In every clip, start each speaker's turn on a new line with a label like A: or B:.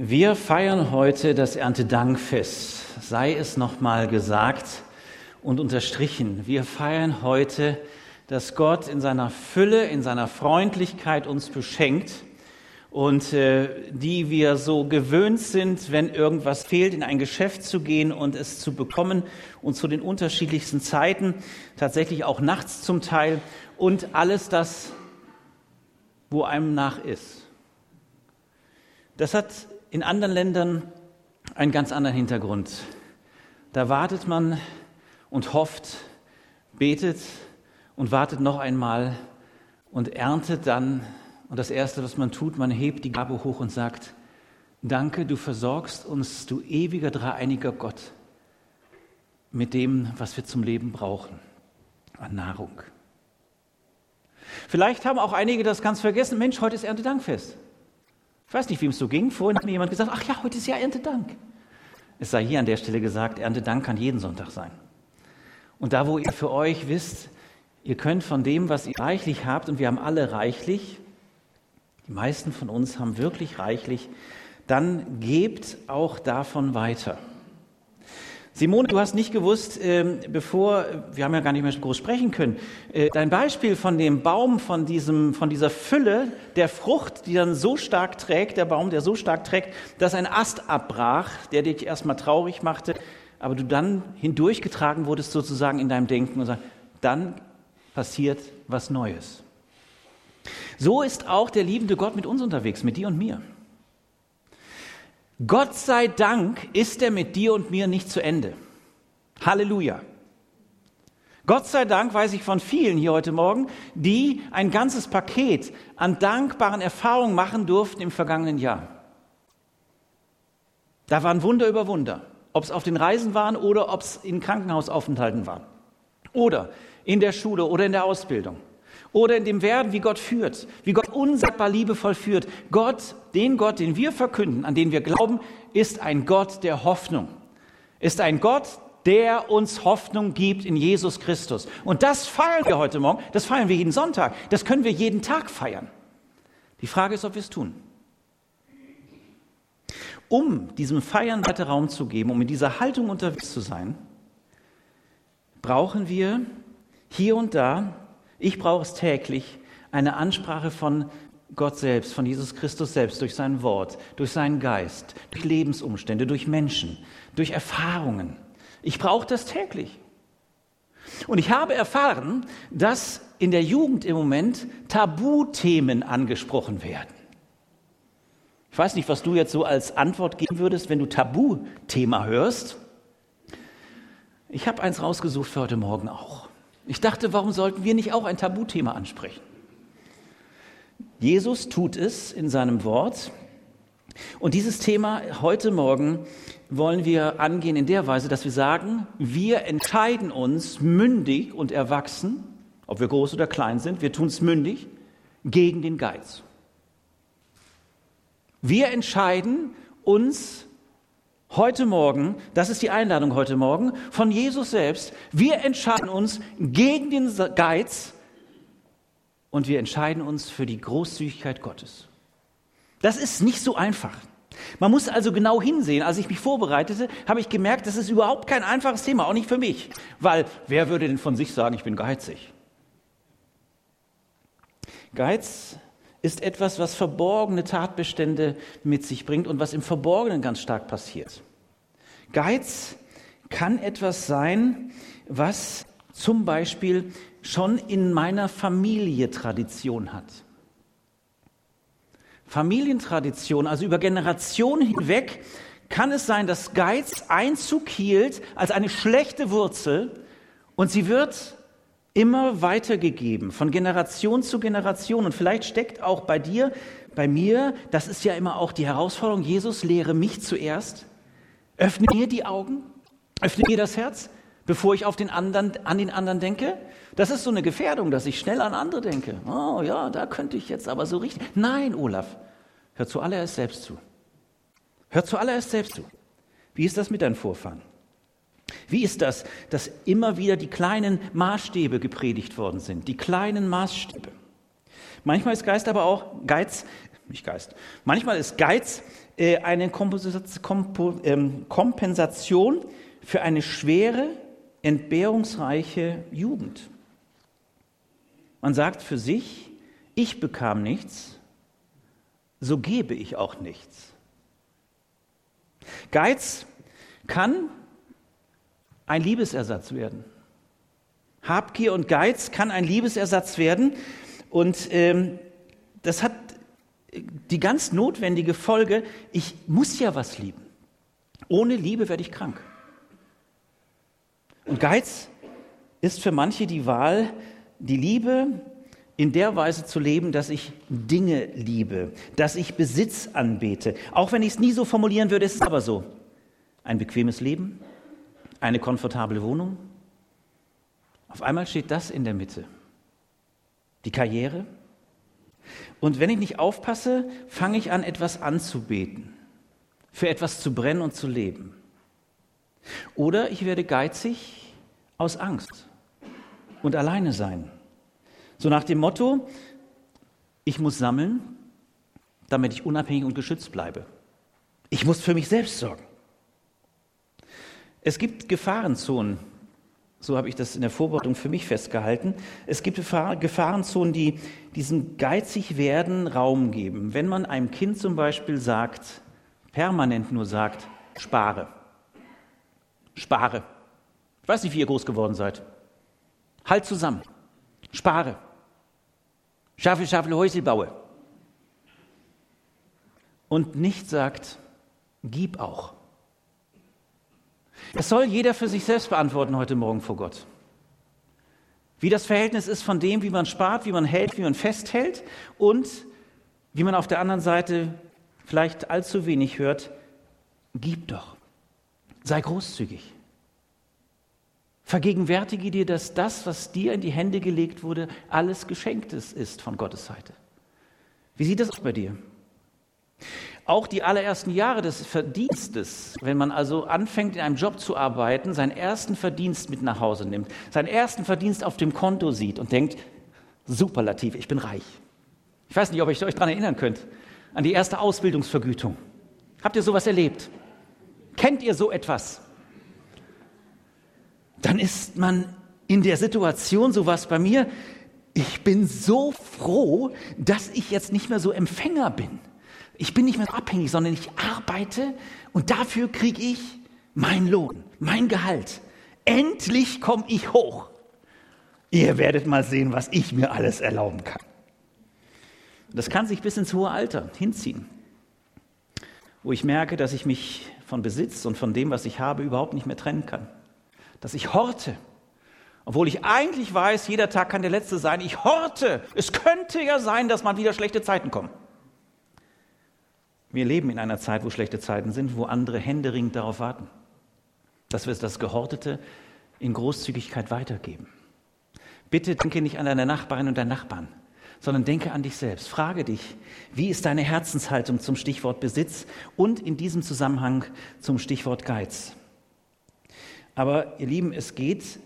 A: Wir feiern heute das Erntedankfest, sei es nochmal gesagt und unterstrichen. Wir feiern heute, dass Gott in seiner Fülle, in seiner Freundlichkeit uns beschenkt und äh, die wir so gewöhnt sind, wenn irgendwas fehlt, in ein Geschäft zu gehen und es zu bekommen und zu den unterschiedlichsten Zeiten, tatsächlich auch nachts zum Teil und alles das, wo einem nach ist. Das hat in anderen Ländern einen ganz anderen Hintergrund. Da wartet man und hofft, betet und wartet noch einmal und erntet dann. Und das Erste, was man tut, man hebt die Gabe hoch und sagt, danke, du versorgst uns, du ewiger dreieiniger Gott, mit dem, was wir zum Leben brauchen, an Nahrung. Vielleicht haben auch einige das ganz vergessen, Mensch, heute ist Erntedankfest. Ich weiß nicht, wie es so ging. Vorhin hat mir jemand gesagt, ach ja, heute ist ja Erntedank. Es sei hier an der Stelle gesagt, Erntedank kann jeden Sonntag sein. Und da, wo ihr für euch wisst, ihr könnt von dem, was ihr reichlich habt, und wir haben alle reichlich, die meisten von uns haben wirklich reichlich, dann gebt auch davon weiter. Simone, du hast nicht gewusst, äh, bevor, wir haben ja gar nicht mehr groß sprechen können, äh, dein Beispiel von dem Baum, von, diesem, von dieser Fülle der Frucht, die dann so stark trägt, der Baum, der so stark trägt, dass ein Ast abbrach, der dich erstmal traurig machte, aber du dann hindurchgetragen wurdest sozusagen in deinem Denken und sagst, dann passiert was Neues. So ist auch der liebende Gott mit uns unterwegs, mit dir und mir. Gott sei Dank ist er mit dir und mir nicht zu Ende. Halleluja. Gott sei Dank weiß ich von vielen hier heute Morgen, die ein ganzes Paket an dankbaren Erfahrungen machen durften im vergangenen Jahr. Da waren Wunder über Wunder, ob es auf den Reisen waren oder ob es in Krankenhausaufenthalten waren oder in der Schule oder in der Ausbildung oder in dem Werden, wie Gott führt, wie Gott unsagbar liebevoll führt. Gott, den Gott, den wir verkünden, an den wir glauben, ist ein Gott der Hoffnung. Ist ein Gott, der uns Hoffnung gibt in Jesus Christus. Und das feiern wir heute Morgen, das feiern wir jeden Sonntag, das können wir jeden Tag feiern. Die Frage ist, ob wir es tun. Um diesem Feiern weiter Raum zu geben, um in dieser Haltung unterwegs zu sein, brauchen wir hier und da ich brauche es täglich, eine Ansprache von Gott selbst, von Jesus Christus selbst, durch sein Wort, durch seinen Geist, durch Lebensumstände, durch Menschen, durch Erfahrungen. Ich brauche das täglich. Und ich habe erfahren, dass in der Jugend im Moment Tabuthemen angesprochen werden. Ich weiß nicht, was du jetzt so als Antwort geben würdest, wenn du Tabuthema hörst. Ich habe eins rausgesucht für heute Morgen auch. Ich dachte, warum sollten wir nicht auch ein Tabuthema ansprechen? Jesus tut es in seinem Wort. Und dieses Thema heute Morgen wollen wir angehen in der Weise, dass wir sagen, wir entscheiden uns mündig und erwachsen, ob wir groß oder klein sind, wir tun es mündig, gegen den Geiz. Wir entscheiden uns Heute Morgen, das ist die Einladung heute Morgen von Jesus selbst. Wir entscheiden uns gegen den Geiz und wir entscheiden uns für die Großzügigkeit Gottes. Das ist nicht so einfach. Man muss also genau hinsehen. Als ich mich vorbereitete, habe ich gemerkt, das ist überhaupt kein einfaches Thema, auch nicht für mich. Weil wer würde denn von sich sagen, ich bin geizig? Geiz ist etwas, was verborgene Tatbestände mit sich bringt und was im Verborgenen ganz stark passiert. Geiz kann etwas sein, was zum Beispiel schon in meiner Familie Tradition hat. Familientradition, also über Generationen hinweg, kann es sein, dass Geiz Einzug hielt als eine schlechte Wurzel und sie wird immer weitergegeben, von Generation zu Generation. Und vielleicht steckt auch bei dir, bei mir, das ist ja immer auch die Herausforderung, Jesus lehre mich zuerst. Öffne mir die Augen, öffne mir das Herz, bevor ich auf den anderen, an den anderen denke. Das ist so eine Gefährdung, dass ich schnell an andere denke. Oh ja, da könnte ich jetzt aber so richtig. Nein, Olaf, hör zuallererst selbst zu. Hör zuallererst selbst zu. Wie ist das mit deinen Vorfahren? Wie ist das, dass immer wieder die kleinen Maßstäbe gepredigt worden sind, die kleinen Maßstäbe? Manchmal ist Geist aber auch Geiz nicht Geist. Manchmal ist Geiz äh, eine ähm, Kompensation für eine schwere, entbehrungsreiche Jugend. Man sagt für sich, ich bekam nichts, so gebe ich auch nichts. Geiz kann ein Liebesersatz werden. Habgier und Geiz kann ein Liebesersatz werden und ähm, das hat die ganz notwendige Folge, ich muss ja was lieben. Ohne Liebe werde ich krank. Und Geiz ist für manche die Wahl, die Liebe in der Weise zu leben, dass ich Dinge liebe, dass ich Besitz anbete. Auch wenn ich es nie so formulieren würde, ist es aber so. Ein bequemes Leben, eine komfortable Wohnung. Auf einmal steht das in der Mitte. Die Karriere. Und wenn ich nicht aufpasse, fange ich an, etwas anzubeten, für etwas zu brennen und zu leben. Oder ich werde geizig aus Angst und alleine sein. So nach dem Motto, ich muss sammeln, damit ich unabhängig und geschützt bleibe. Ich muss für mich selbst sorgen. Es gibt Gefahrenzonen, so habe ich das in der Vorbereitung für mich festgehalten. Es gibt Gefahrenzonen, die diesem geizig werden Raum geben. Wenn man einem Kind zum Beispiel sagt, permanent nur sagt, spare, spare. Ich weiß nicht, wie ihr groß geworden seid. Halt zusammen, spare. Schaffel, schaffel, Häusel baue. Und nicht sagt, gib auch. Das soll jeder für sich selbst beantworten heute Morgen vor Gott. Wie das Verhältnis ist von dem, wie man spart, wie man hält, wie man festhält und wie man auf der anderen Seite vielleicht allzu wenig hört, gib doch. Sei großzügig. Vergegenwärtige dir, dass das, was dir in die Hände gelegt wurde, alles Geschenktes ist von Gottes Seite. Wie sieht das aus bei dir? Auch die allerersten Jahre des Verdienstes, wenn man also anfängt, in einem Job zu arbeiten, seinen ersten Verdienst mit nach Hause nimmt, seinen ersten Verdienst auf dem Konto sieht und denkt, superlativ, ich bin reich. Ich weiß nicht, ob ihr euch daran erinnern könnt, an die erste Ausbildungsvergütung. Habt ihr sowas erlebt? Kennt ihr so etwas? Dann ist man in der Situation, so was bei mir, ich bin so froh, dass ich jetzt nicht mehr so Empfänger bin. Ich bin nicht mehr abhängig, sondern ich arbeite und dafür kriege ich meinen Lohn, mein Gehalt. Endlich komme ich hoch. Ihr werdet mal sehen, was ich mir alles erlauben kann. Das kann sich bis ins hohe Alter hinziehen, wo ich merke, dass ich mich von Besitz und von dem, was ich habe, überhaupt nicht mehr trennen kann. Dass ich horte, obwohl ich eigentlich weiß, jeder Tag kann der letzte sein. Ich horte. Es könnte ja sein, dass mal wieder schlechte Zeiten kommen. Wir leben in einer Zeit, wo schlechte Zeiten sind, wo andere händeringend darauf warten, dass wir das Gehortete in Großzügigkeit weitergeben. Bitte denke nicht an deine Nachbarin und deinen Nachbarn, sondern denke an dich selbst. Frage dich, wie ist deine Herzenshaltung zum Stichwort Besitz und in diesem Zusammenhang zum Stichwort Geiz. Aber ihr Lieben, es geht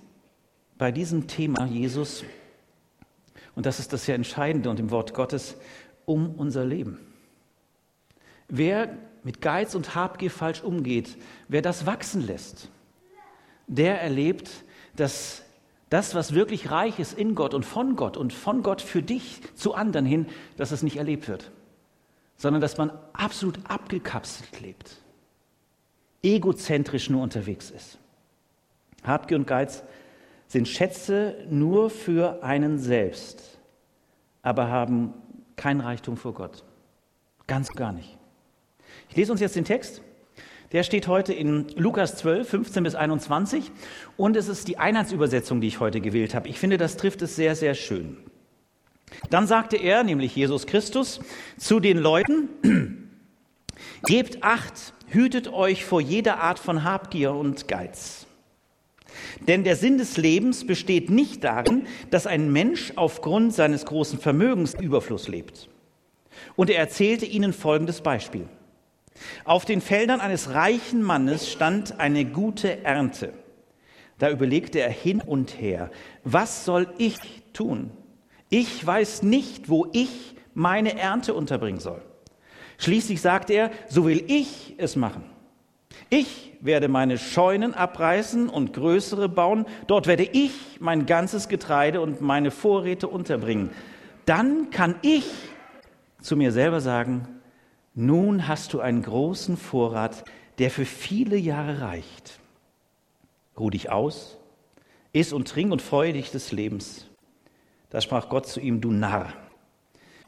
A: bei diesem Thema Jesus, und das ist das ja Entscheidende und im Wort Gottes, um unser Leben. Wer mit Geiz und Habgier falsch umgeht, wer das wachsen lässt, der erlebt, dass das, was wirklich reich ist in Gott und von Gott und von Gott für dich zu anderen hin, dass es nicht erlebt wird, sondern dass man absolut abgekapselt lebt, egozentrisch nur unterwegs ist. Habgier und Geiz sind Schätze nur für einen selbst, aber haben keinen Reichtum vor Gott. Ganz gar nicht. Ich lese uns jetzt den Text. Der steht heute in Lukas 12, 15 bis 21 und es ist die Einheitsübersetzung, die ich heute gewählt habe. Ich finde, das trifft es sehr, sehr schön. Dann sagte er, nämlich Jesus Christus, zu den Leuten, gebt acht, hütet euch vor jeder Art von Habgier und Geiz. Denn der Sinn des Lebens besteht nicht darin, dass ein Mensch aufgrund seines großen Vermögens Überfluss lebt. Und er erzählte ihnen folgendes Beispiel. Auf den Feldern eines reichen Mannes stand eine gute Ernte. Da überlegte er hin und her, was soll ich tun? Ich weiß nicht, wo ich meine Ernte unterbringen soll. Schließlich sagt er, so will ich es machen. Ich werde meine Scheunen abreißen und größere bauen. Dort werde ich mein ganzes Getreide und meine Vorräte unterbringen. Dann kann ich zu mir selber sagen, nun hast du einen großen Vorrat, der für viele Jahre reicht. Ruh dich aus, iss und trink und freue dich des Lebens. Da sprach Gott zu ihm, du Narr.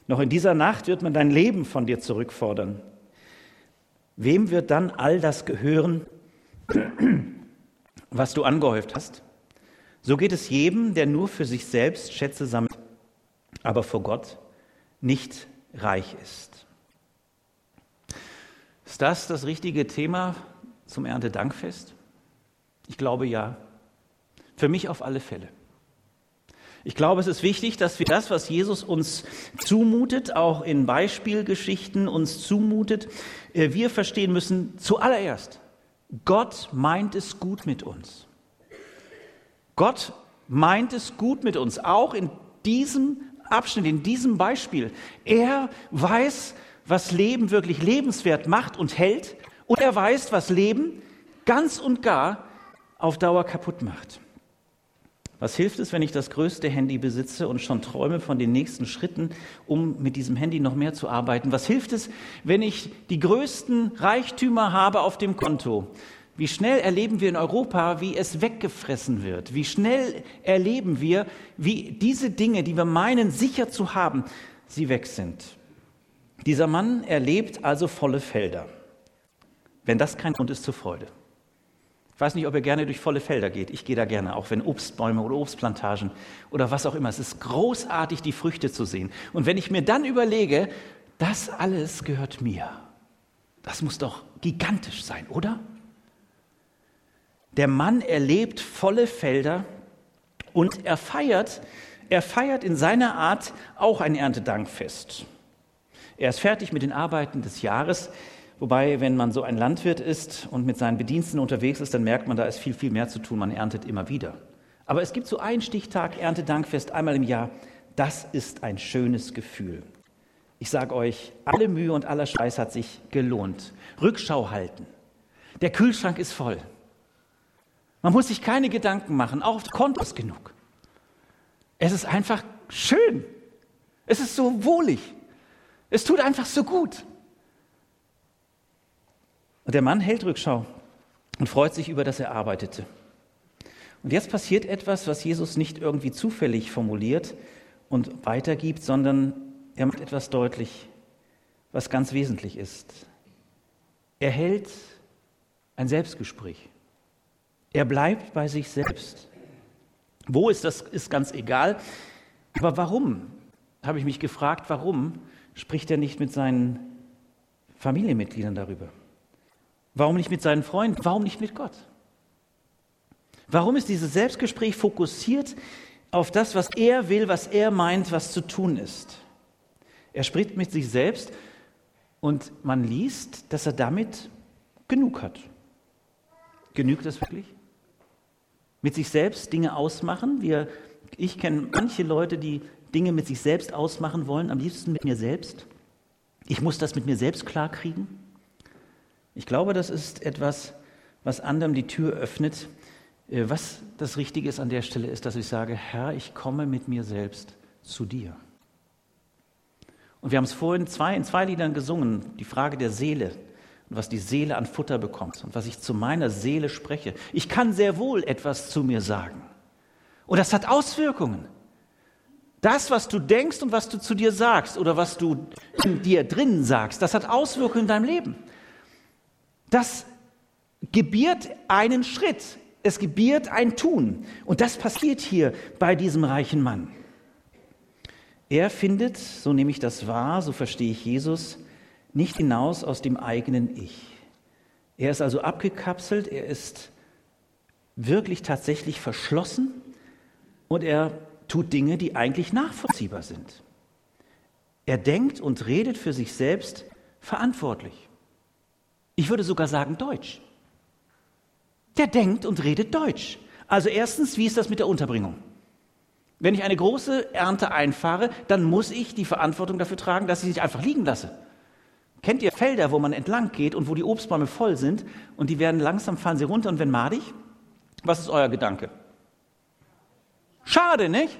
A: Noch in dieser Nacht wird man dein Leben von dir zurückfordern. Wem wird dann all das gehören, was du angehäuft hast? So geht es jedem, der nur für sich selbst Schätze sammelt, aber vor Gott nicht reich ist. Ist das das richtige Thema zum Erntedankfest? Ich glaube ja. Für mich auf alle Fälle. Ich glaube, es ist wichtig, dass wir das, was Jesus uns zumutet, auch in Beispielgeschichten uns zumutet, äh, wir verstehen müssen zuallererst, Gott meint es gut mit uns. Gott meint es gut mit uns, auch in diesem Abschnitt, in diesem Beispiel. Er weiß, was Leben wirklich lebenswert macht und hält und er weiß, was Leben ganz und gar auf Dauer kaputt macht. Was hilft es, wenn ich das größte Handy besitze und schon träume von den nächsten Schritten, um mit diesem Handy noch mehr zu arbeiten? Was hilft es, wenn ich die größten Reichtümer habe auf dem Konto? Wie schnell erleben wir in Europa, wie es weggefressen wird? Wie schnell erleben wir, wie diese Dinge, die wir meinen sicher zu haben, sie weg sind? Dieser Mann erlebt also volle Felder. Wenn das kein Grund ist zur Freude. Ich weiß nicht, ob ihr gerne durch volle Felder geht. Ich gehe da gerne, auch wenn Obstbäume oder Obstplantagen oder was auch immer. Es ist großartig, die Früchte zu sehen. Und wenn ich mir dann überlege, das alles gehört mir, das muss doch gigantisch sein, oder? Der Mann erlebt volle Felder und er feiert, er feiert in seiner Art auch ein Erntedankfest. Er ist fertig mit den Arbeiten des Jahres. Wobei, wenn man so ein Landwirt ist und mit seinen Bediensten unterwegs ist, dann merkt man, da ist viel, viel mehr zu tun. Man erntet immer wieder. Aber es gibt so einen Stichtag, Erntedankfest, einmal im Jahr. Das ist ein schönes Gefühl. Ich sage euch, alle Mühe und aller Scheiß hat sich gelohnt. Rückschau halten. Der Kühlschrank ist voll. Man muss sich keine Gedanken machen, auch auf Konto ist genug. Es ist einfach schön. Es ist so wohlig. Es tut einfach so gut. Und der Mann hält Rückschau und freut sich über das er arbeitete. Und jetzt passiert etwas, was Jesus nicht irgendwie zufällig formuliert und weitergibt, sondern er macht etwas deutlich, was ganz wesentlich ist. Er hält ein Selbstgespräch. Er bleibt bei sich selbst. Wo ist das, ist ganz egal. Aber warum, habe ich mich gefragt, warum spricht er nicht mit seinen Familienmitgliedern darüber? Warum nicht mit seinen Freunden? Warum nicht mit Gott? Warum ist dieses Selbstgespräch fokussiert auf das, was er will, was er meint, was zu tun ist? Er spricht mit sich selbst und man liest, dass er damit genug hat. Genügt das wirklich? Mit sich selbst Dinge ausmachen? Wir, ich kenne manche Leute, die Dinge mit sich selbst ausmachen wollen, am liebsten mit mir selbst. Ich muss das mit mir selbst klarkriegen. Ich glaube, das ist etwas, was anderem die Tür öffnet. Äh, was das Richtige ist an der Stelle, ist, dass ich sage, Herr, ich komme mit mir selbst zu dir. Und wir haben es vorhin zwei, in zwei Liedern gesungen, die Frage der Seele und was die Seele an Futter bekommt und was ich zu meiner Seele spreche. Ich kann sehr wohl etwas zu mir sagen. Und das hat Auswirkungen. Das, was du denkst und was du zu dir sagst oder was du in dir drinnen sagst, das hat Auswirkungen in deinem Leben. Das gebiert einen Schritt, es gebiert ein Tun. Und das passiert hier bei diesem reichen Mann. Er findet, so nehme ich das wahr, so verstehe ich Jesus, nicht hinaus aus dem eigenen Ich. Er ist also abgekapselt, er ist wirklich tatsächlich verschlossen und er tut Dinge, die eigentlich nachvollziehbar sind. Er denkt und redet für sich selbst verantwortlich. Ich würde sogar sagen Deutsch. Der denkt und redet Deutsch. Also erstens, wie ist das mit der Unterbringung? Wenn ich eine große Ernte einfahre, dann muss ich die Verantwortung dafür tragen, dass ich sie nicht einfach liegen lasse. Kennt ihr Felder, wo man entlang geht und wo die Obstbäume voll sind und die werden langsam, fallen sie runter und werden madig? Was ist euer Gedanke? Schade, nicht?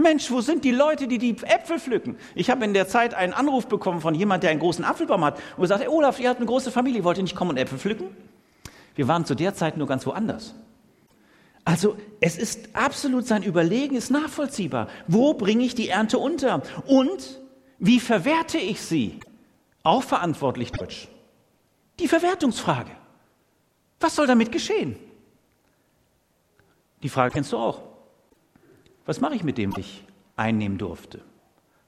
A: Mensch, wo sind die Leute, die die Äpfel pflücken? Ich habe in der Zeit einen Anruf bekommen von jemand, der einen großen Apfelbaum hat und gesagt, hey Olaf, ihr habt eine große Familie, wollt ihr nicht kommen und Äpfel pflücken? Wir waren zu der Zeit nur ganz woanders. Also es ist absolut sein Überlegen, ist nachvollziehbar. Wo bringe ich die Ernte unter? Und wie verwerte ich sie? Auch verantwortlich Deutsch. Die Verwertungsfrage. Was soll damit geschehen? Die Frage kennst du auch. Was mache ich mit dem, was ich einnehmen durfte?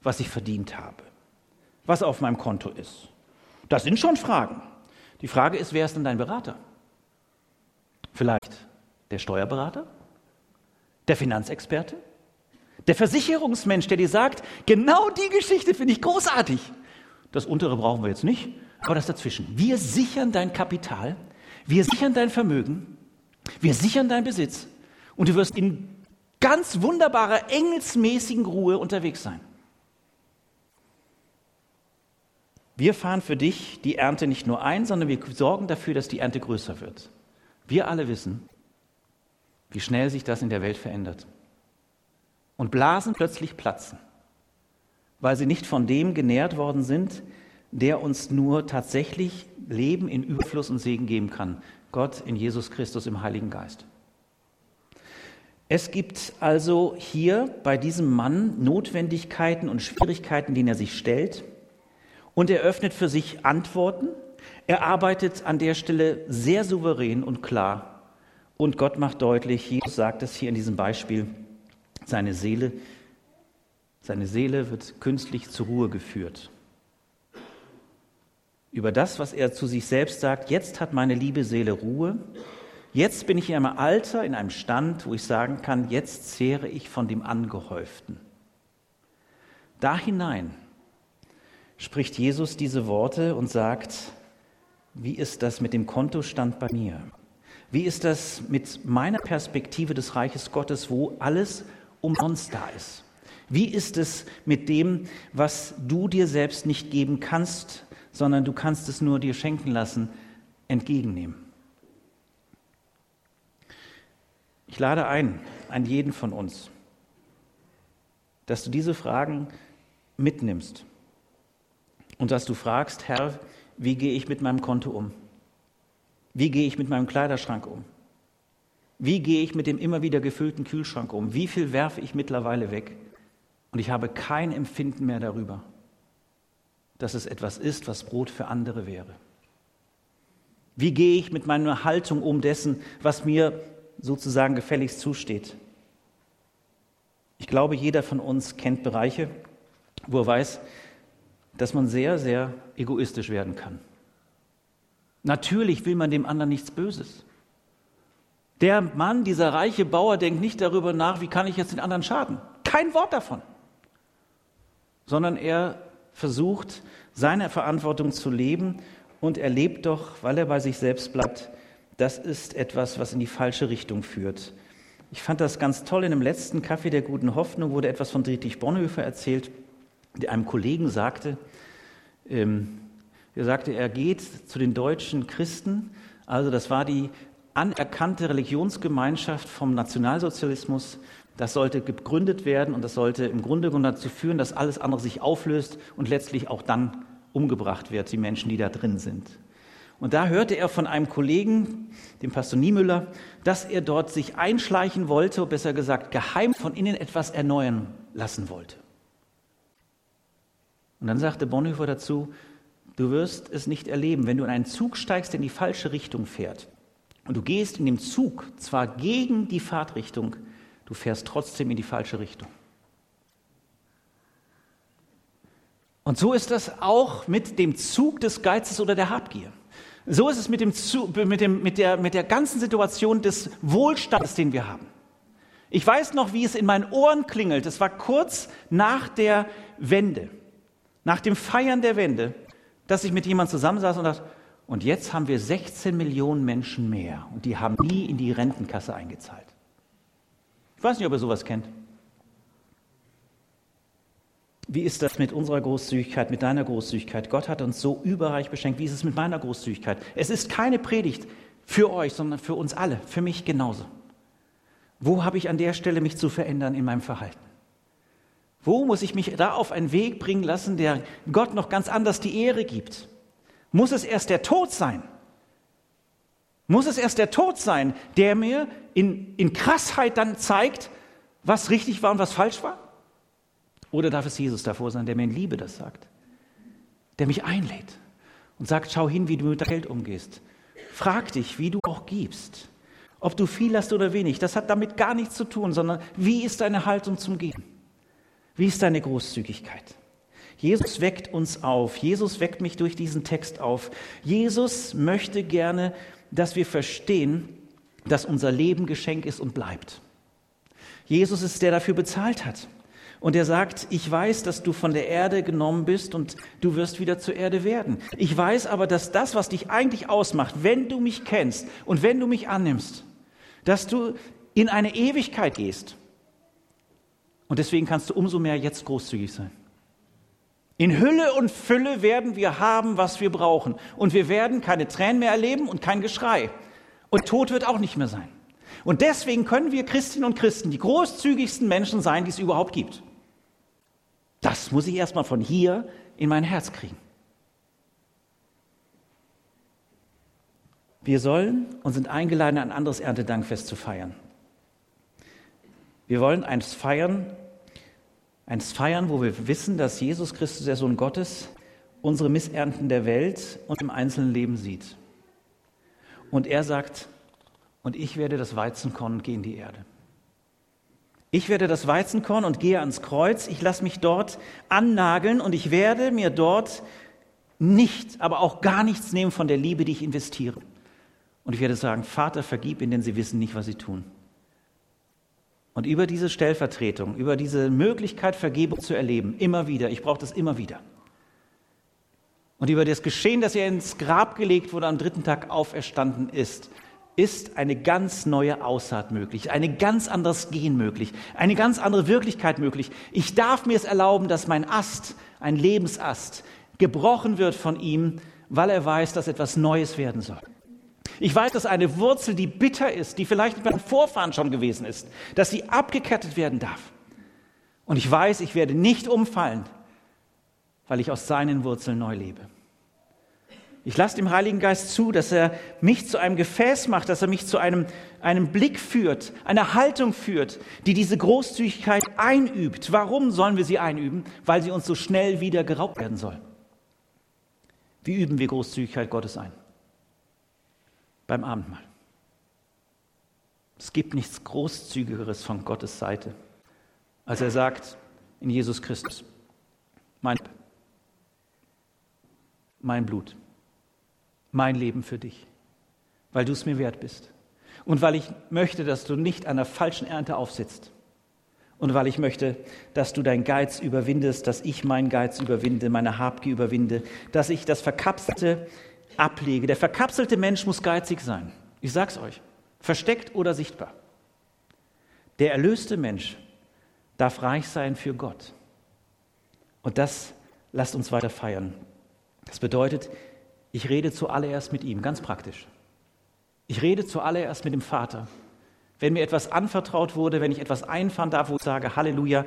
A: Was ich verdient habe? Was auf meinem Konto ist? Das sind schon Fragen. Die Frage ist, wer ist denn dein Berater? Vielleicht der Steuerberater? Der Finanzexperte? Der Versicherungsmensch, der dir sagt, genau die Geschichte finde ich großartig. Das untere brauchen wir jetzt nicht, aber das dazwischen. Wir sichern dein Kapital, wir sichern dein Vermögen, wir sichern deinen Besitz und du wirst in ganz wunderbarer, engelsmäßigen Ruhe unterwegs sein. Wir fahren für dich die Ernte nicht nur ein, sondern wir sorgen dafür, dass die Ernte größer wird. Wir alle wissen, wie schnell sich das in der Welt verändert. Und Blasen plötzlich platzen, weil sie nicht von dem genährt worden sind, der uns nur tatsächlich Leben in Überfluss und Segen geben kann. Gott in Jesus Christus im Heiligen Geist. Es gibt also hier bei diesem Mann Notwendigkeiten und Schwierigkeiten, denen er sich stellt. Und er öffnet für sich Antworten. Er arbeitet an der Stelle sehr souverän und klar und Gott macht deutlich, Jesus sagt es hier in diesem Beispiel, seine Seele, seine Seele wird künstlich zur Ruhe geführt. Über das, was er zu sich selbst sagt, jetzt hat meine liebe Seele Ruhe, jetzt bin ich in einem Alter, in einem Stand, wo ich sagen kann, jetzt zehre ich von dem Angehäuften. Da hinein spricht Jesus diese Worte und sagt, wie ist das mit dem Kontostand bei mir? Wie ist das mit meiner Perspektive des Reiches Gottes, wo alles umsonst da ist? Wie ist es mit dem, was du dir selbst nicht geben kannst, sondern du kannst es nur dir schenken lassen, entgegennehmen? Ich lade ein, an jeden von uns, dass du diese Fragen mitnimmst und dass du fragst, Herr, wie gehe ich mit meinem Konto um? Wie gehe ich mit meinem Kleiderschrank um? Wie gehe ich mit dem immer wieder gefüllten Kühlschrank um? Wie viel werfe ich mittlerweile weg? Und ich habe kein Empfinden mehr darüber, dass es etwas ist, was Brot für andere wäre. Wie gehe ich mit meiner Haltung um dessen, was mir sozusagen gefälligst zusteht? Ich glaube, jeder von uns kennt Bereiche, wo er weiß, dass man sehr, sehr egoistisch werden kann. Natürlich will man dem anderen nichts Böses. Der Mann, dieser reiche Bauer, denkt nicht darüber nach, wie kann ich jetzt den anderen schaden. Kein Wort davon. Sondern er versucht, seine Verantwortung zu leben und er lebt doch, weil er bei sich selbst bleibt. Das ist etwas, was in die falsche Richtung führt. Ich fand das ganz toll. In dem letzten Kaffee der guten Hoffnung wurde etwas von Dietrich Bonhoeffer erzählt, der einem Kollegen sagte, ähm, er sagte, er geht zu den deutschen Christen, also das war die anerkannte Religionsgemeinschaft vom Nationalsozialismus. Das sollte gegründet werden und das sollte im Grunde genommen dazu führen, dass alles andere sich auflöst und letztlich auch dann umgebracht wird, die Menschen, die da drin sind. Und da hörte er von einem Kollegen, dem Pastor Niemüller, dass er dort sich einschleichen wollte, besser gesagt geheim von innen etwas erneuern lassen wollte. Und dann sagte Bonhoeffer dazu, Du wirst es nicht erleben, wenn du in einen Zug steigst, der in die falsche Richtung fährt. Und du gehst in dem Zug zwar gegen die Fahrtrichtung, du fährst trotzdem in die falsche Richtung. Und so ist das auch mit dem Zug des Geizes oder der Habgier. So ist es mit, dem mit, dem, mit, der, mit der ganzen Situation des Wohlstands, den wir haben. Ich weiß noch, wie es in meinen Ohren klingelt. Es war kurz nach der Wende, nach dem Feiern der Wende dass ich mit jemandem zusammensaß und dachte, und jetzt haben wir 16 Millionen Menschen mehr und die haben nie in die Rentenkasse eingezahlt. Ich weiß nicht, ob ihr sowas kennt. Wie ist das mit unserer Großzügigkeit, mit deiner Großzügigkeit? Gott hat uns so überreich beschenkt. Wie ist es mit meiner Großzügigkeit? Es ist keine Predigt für euch, sondern für uns alle, für mich genauso. Wo habe ich an der Stelle mich zu verändern in meinem Verhalten? Wo muss ich mich da auf einen Weg bringen lassen, der Gott noch ganz anders die Ehre gibt? Muss es erst der Tod sein? Muss es erst der Tod sein, der mir in, in Krassheit dann zeigt, was richtig war und was falsch war? Oder darf es Jesus davor sein, der mir in Liebe das sagt? Der mich einlädt und sagt, schau hin, wie du mit Geld umgehst. Frag dich, wie du auch gibst. Ob du viel hast oder wenig, das hat damit gar nichts zu tun, sondern wie ist deine Haltung zum Geben? Wie ist deine Großzügigkeit? Jesus weckt uns auf. Jesus weckt mich durch diesen Text auf. Jesus möchte gerne, dass wir verstehen, dass unser Leben Geschenk ist und bleibt. Jesus ist der dafür bezahlt hat. Und er sagt, ich weiß, dass du von der Erde genommen bist und du wirst wieder zur Erde werden. Ich weiß aber, dass das, was dich eigentlich ausmacht, wenn du mich kennst und wenn du mich annimmst, dass du in eine Ewigkeit gehst. Und deswegen kannst du umso mehr jetzt großzügig sein. In Hülle und Fülle werden wir haben, was wir brauchen. Und wir werden keine Tränen mehr erleben und kein Geschrei. Und Tod wird auch nicht mehr sein. Und deswegen können wir Christinnen und Christen die großzügigsten Menschen sein, die es überhaupt gibt. Das muss ich erstmal von hier in mein Herz kriegen. Wir sollen und sind eingeladen, ein anderes Erntedankfest zu feiern. Wir wollen eins feiern, eins feiern, wo wir wissen, dass Jesus Christus, der Sohn Gottes, unsere Missernten der Welt und im einzelnen Leben sieht. Und er sagt, und ich werde das Weizenkorn und gehe in die Erde. Ich werde das Weizenkorn und gehe ans Kreuz. Ich lasse mich dort annageln und ich werde mir dort nicht, aber auch gar nichts nehmen von der Liebe, die ich investiere. Und ich werde sagen, Vater, vergib ihnen, denn sie wissen nicht, was sie tun. Und über diese Stellvertretung, über diese Möglichkeit, Vergebung zu erleben, immer wieder, ich brauche das immer wieder. Und über das Geschehen, dass er ins Grab gelegt wurde, am dritten Tag auferstanden ist, ist eine ganz neue Aussaat möglich, ein ganz anderes Gehen möglich, eine ganz andere Wirklichkeit möglich. Ich darf mir es erlauben, dass mein Ast, ein Lebensast, gebrochen wird von ihm, weil er weiß, dass etwas Neues werden soll. Ich weiß, dass eine Wurzel, die bitter ist, die vielleicht beim Vorfahren schon gewesen ist, dass sie abgekettet werden darf. Und ich weiß, ich werde nicht umfallen, weil ich aus seinen Wurzeln neu lebe. Ich lasse dem Heiligen Geist zu, dass er mich zu einem Gefäß macht, dass er mich zu einem, einem Blick führt, einer Haltung führt, die diese Großzügigkeit einübt. Warum sollen wir sie einüben? Weil sie uns so schnell wieder geraubt werden soll. Wie üben wir Großzügigkeit Gottes ein? Beim Abendmahl. Es gibt nichts Großzügigeres von Gottes Seite, als er sagt in Jesus Christus, mein, mein Blut mein Leben für dich, weil du es mir wert bist. Und weil ich möchte, dass du nicht an der falschen Ernte aufsitzt. Und weil ich möchte, dass du deinen Geiz überwindest, dass ich meinen Geiz überwinde, meine Habgier überwinde, dass ich das Verkapselte ablege. Der verkapselte Mensch muss geizig sein. Ich sag's euch. Versteckt oder sichtbar. Der erlöste Mensch darf reich sein für Gott. Und das lasst uns weiter feiern. Das bedeutet, ich rede zuallererst mit ihm, ganz praktisch. Ich rede zuallererst mit dem Vater. Wenn mir etwas anvertraut wurde, wenn ich etwas einfahren darf, wo ich sage, Halleluja,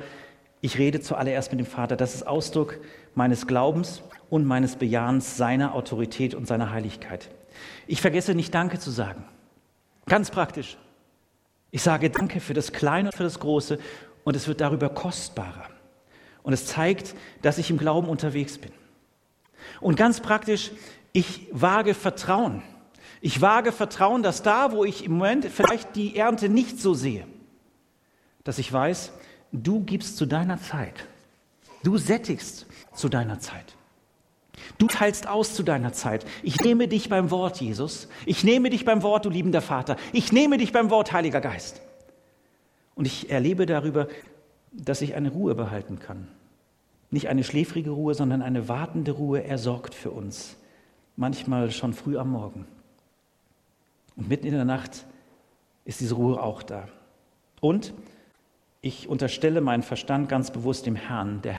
A: ich rede zuallererst mit dem Vater. Das ist Ausdruck meines Glaubens und meines Bejahens seiner Autorität und seiner Heiligkeit. Ich vergesse nicht Danke zu sagen. Ganz praktisch. Ich sage Danke für das Kleine und für das Große und es wird darüber kostbarer. Und es zeigt, dass ich im Glauben unterwegs bin. Und ganz praktisch, ich wage Vertrauen. Ich wage Vertrauen, dass da, wo ich im Moment vielleicht die Ernte nicht so sehe, dass ich weiß, du gibst zu deiner Zeit. Du sättigst zu deiner Zeit. Du teilst aus zu deiner Zeit. Ich nehme dich beim Wort, Jesus. Ich nehme dich beim Wort, du liebender Vater. Ich nehme dich beim Wort, Heiliger Geist. Und ich erlebe darüber, dass ich eine Ruhe behalten kann. Nicht eine schläfrige Ruhe, sondern eine wartende Ruhe. Er sorgt für uns manchmal schon früh am Morgen. Und mitten in der Nacht ist diese Ruhe auch da. Und ich unterstelle meinen Verstand ganz bewusst dem Herrn. Der